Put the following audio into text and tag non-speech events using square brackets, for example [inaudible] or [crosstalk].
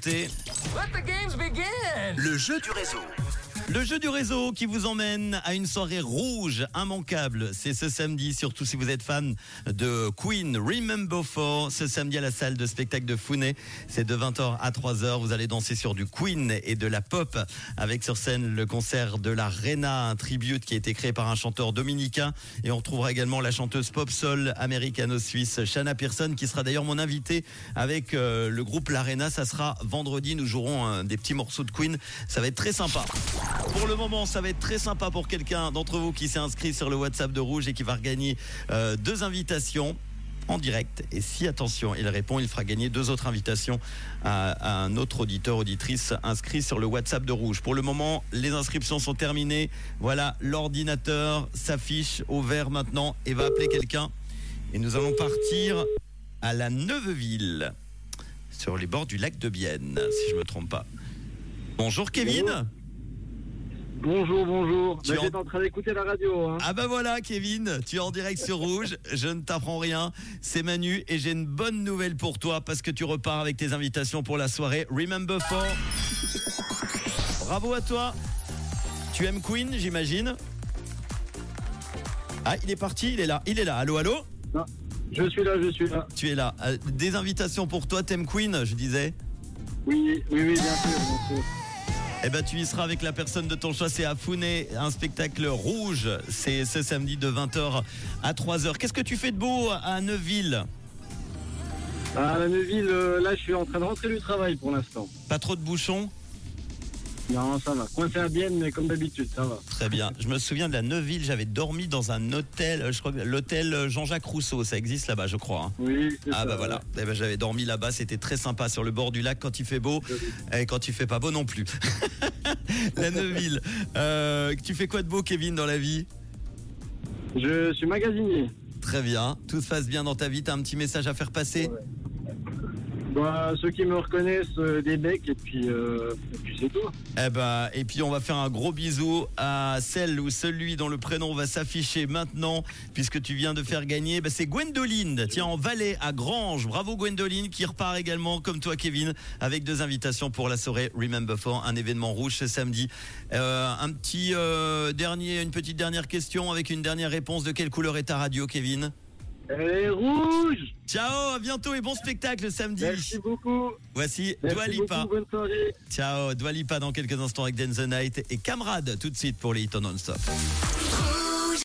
C'est Let the games Le jeu du réseau. Le jeu du réseau qui vous emmène à une soirée rouge immanquable. C'est ce samedi, surtout si vous êtes fan de Queen Remember For. Ce samedi à la salle de spectacle de Founet. C'est de 20h à 3h. Vous allez danser sur du Queen et de la pop avec sur scène le concert de la Rena, un tribute qui a été créé par un chanteur dominicain. Et on retrouvera également la chanteuse pop soul américano-suisse Shanna Pearson qui sera d'ailleurs mon invité avec euh, le groupe La Rena. Ça sera vendredi. Nous jouerons euh, des petits morceaux de Queen. Ça va être très sympa. Pour le moment, ça va être très sympa pour quelqu'un d'entre vous qui s'est inscrit sur le WhatsApp de Rouge et qui va regagner euh, deux invitations en direct. Et si, attention, il répond, il fera gagner deux autres invitations à, à un autre auditeur, auditrice inscrit sur le WhatsApp de Rouge. Pour le moment, les inscriptions sont terminées. Voilà, l'ordinateur s'affiche au vert maintenant et va appeler quelqu'un. Et nous allons partir à la Neuveville, sur les bords du lac de Bienne, si je me trompe pas. Bonjour Kevin. Bonjour, bonjour. Tu Bah, en- J'étais en train d'écouter la radio. Hein. Ah bah voilà Kevin, tu es en direct sur Rouge, je ne t'apprends rien, c'est Manu et j'ai une bonne nouvelle pour toi parce que tu repars avec tes invitations pour la soirée Remember For. Bravo à toi. Tu aimes Queen, j'imagine? Ah, il est parti, il est là, il est là. Allô, allô? Je suis là, je suis là. Tu es là. Euh, Des invitations pour toi, t'aimes Queen, je disais Oui, oui, oui, bien sûr. Bien sûr. Eh ben, tu y seras avec la personne de ton choix. C'est à Founet, un spectacle rouge. C'est ce samedi de 20h à 3h. Qu'est-ce que tu fais de beau à Neuville? À la Neuville, euh, là, je suis en train de rentrer du travail pour l'instant. Pas trop de bouchons? Non, ça va. Coincé à Bienne, mais comme d'habitude, ça va. Très bien. Je me souviens de la Neuville. J'avais dormi dans un hôtel. euh, Je crois que l'hôtel Jean-Jacques Rousseau. Ça existe là-bas, je crois. hein. Oui, c'est Ah ça. bah voilà. Eh ben, j'avais dormi là-bas. C'était très sympa sur le bord du lac quand il fait beau et quand il fait pas beau non plus. [laughs] la Neuville. Euh, tu fais quoi de beau, Kevin, dans la vie? Je suis magasinier. Très bien. Tout se passe bien dans ta vie. T'as un petit message à faire passer? Bah, ceux qui me reconnaissent, euh, des becs, et puis, euh, et puis c'est tout. Eh ben, et puis on va faire un gros bisou à celle ou celui dont le prénom va s'afficher maintenant, puisque tu viens de faire gagner. Ben, c'est Gwendoline, tiens, en Valais, à Grange. Bravo Gwendoline, qui repart également, comme toi Kevin, avec deux invitations pour la soirée Remember For, un événement rouge ce samedi. Euh, un petit dernier, une petite dernière question avec une dernière réponse. De quelle couleur est ta radio, Kevin? Elle est rouge Ciao, à bientôt et bon spectacle samedi. Merci beaucoup. Voici Merci Dua Lipa. beaucoup, bonne soirée. Ciao, Dua Lipa dans quelques instants avec Dance the Night et Camarade tout de suite pour les hits non-stop.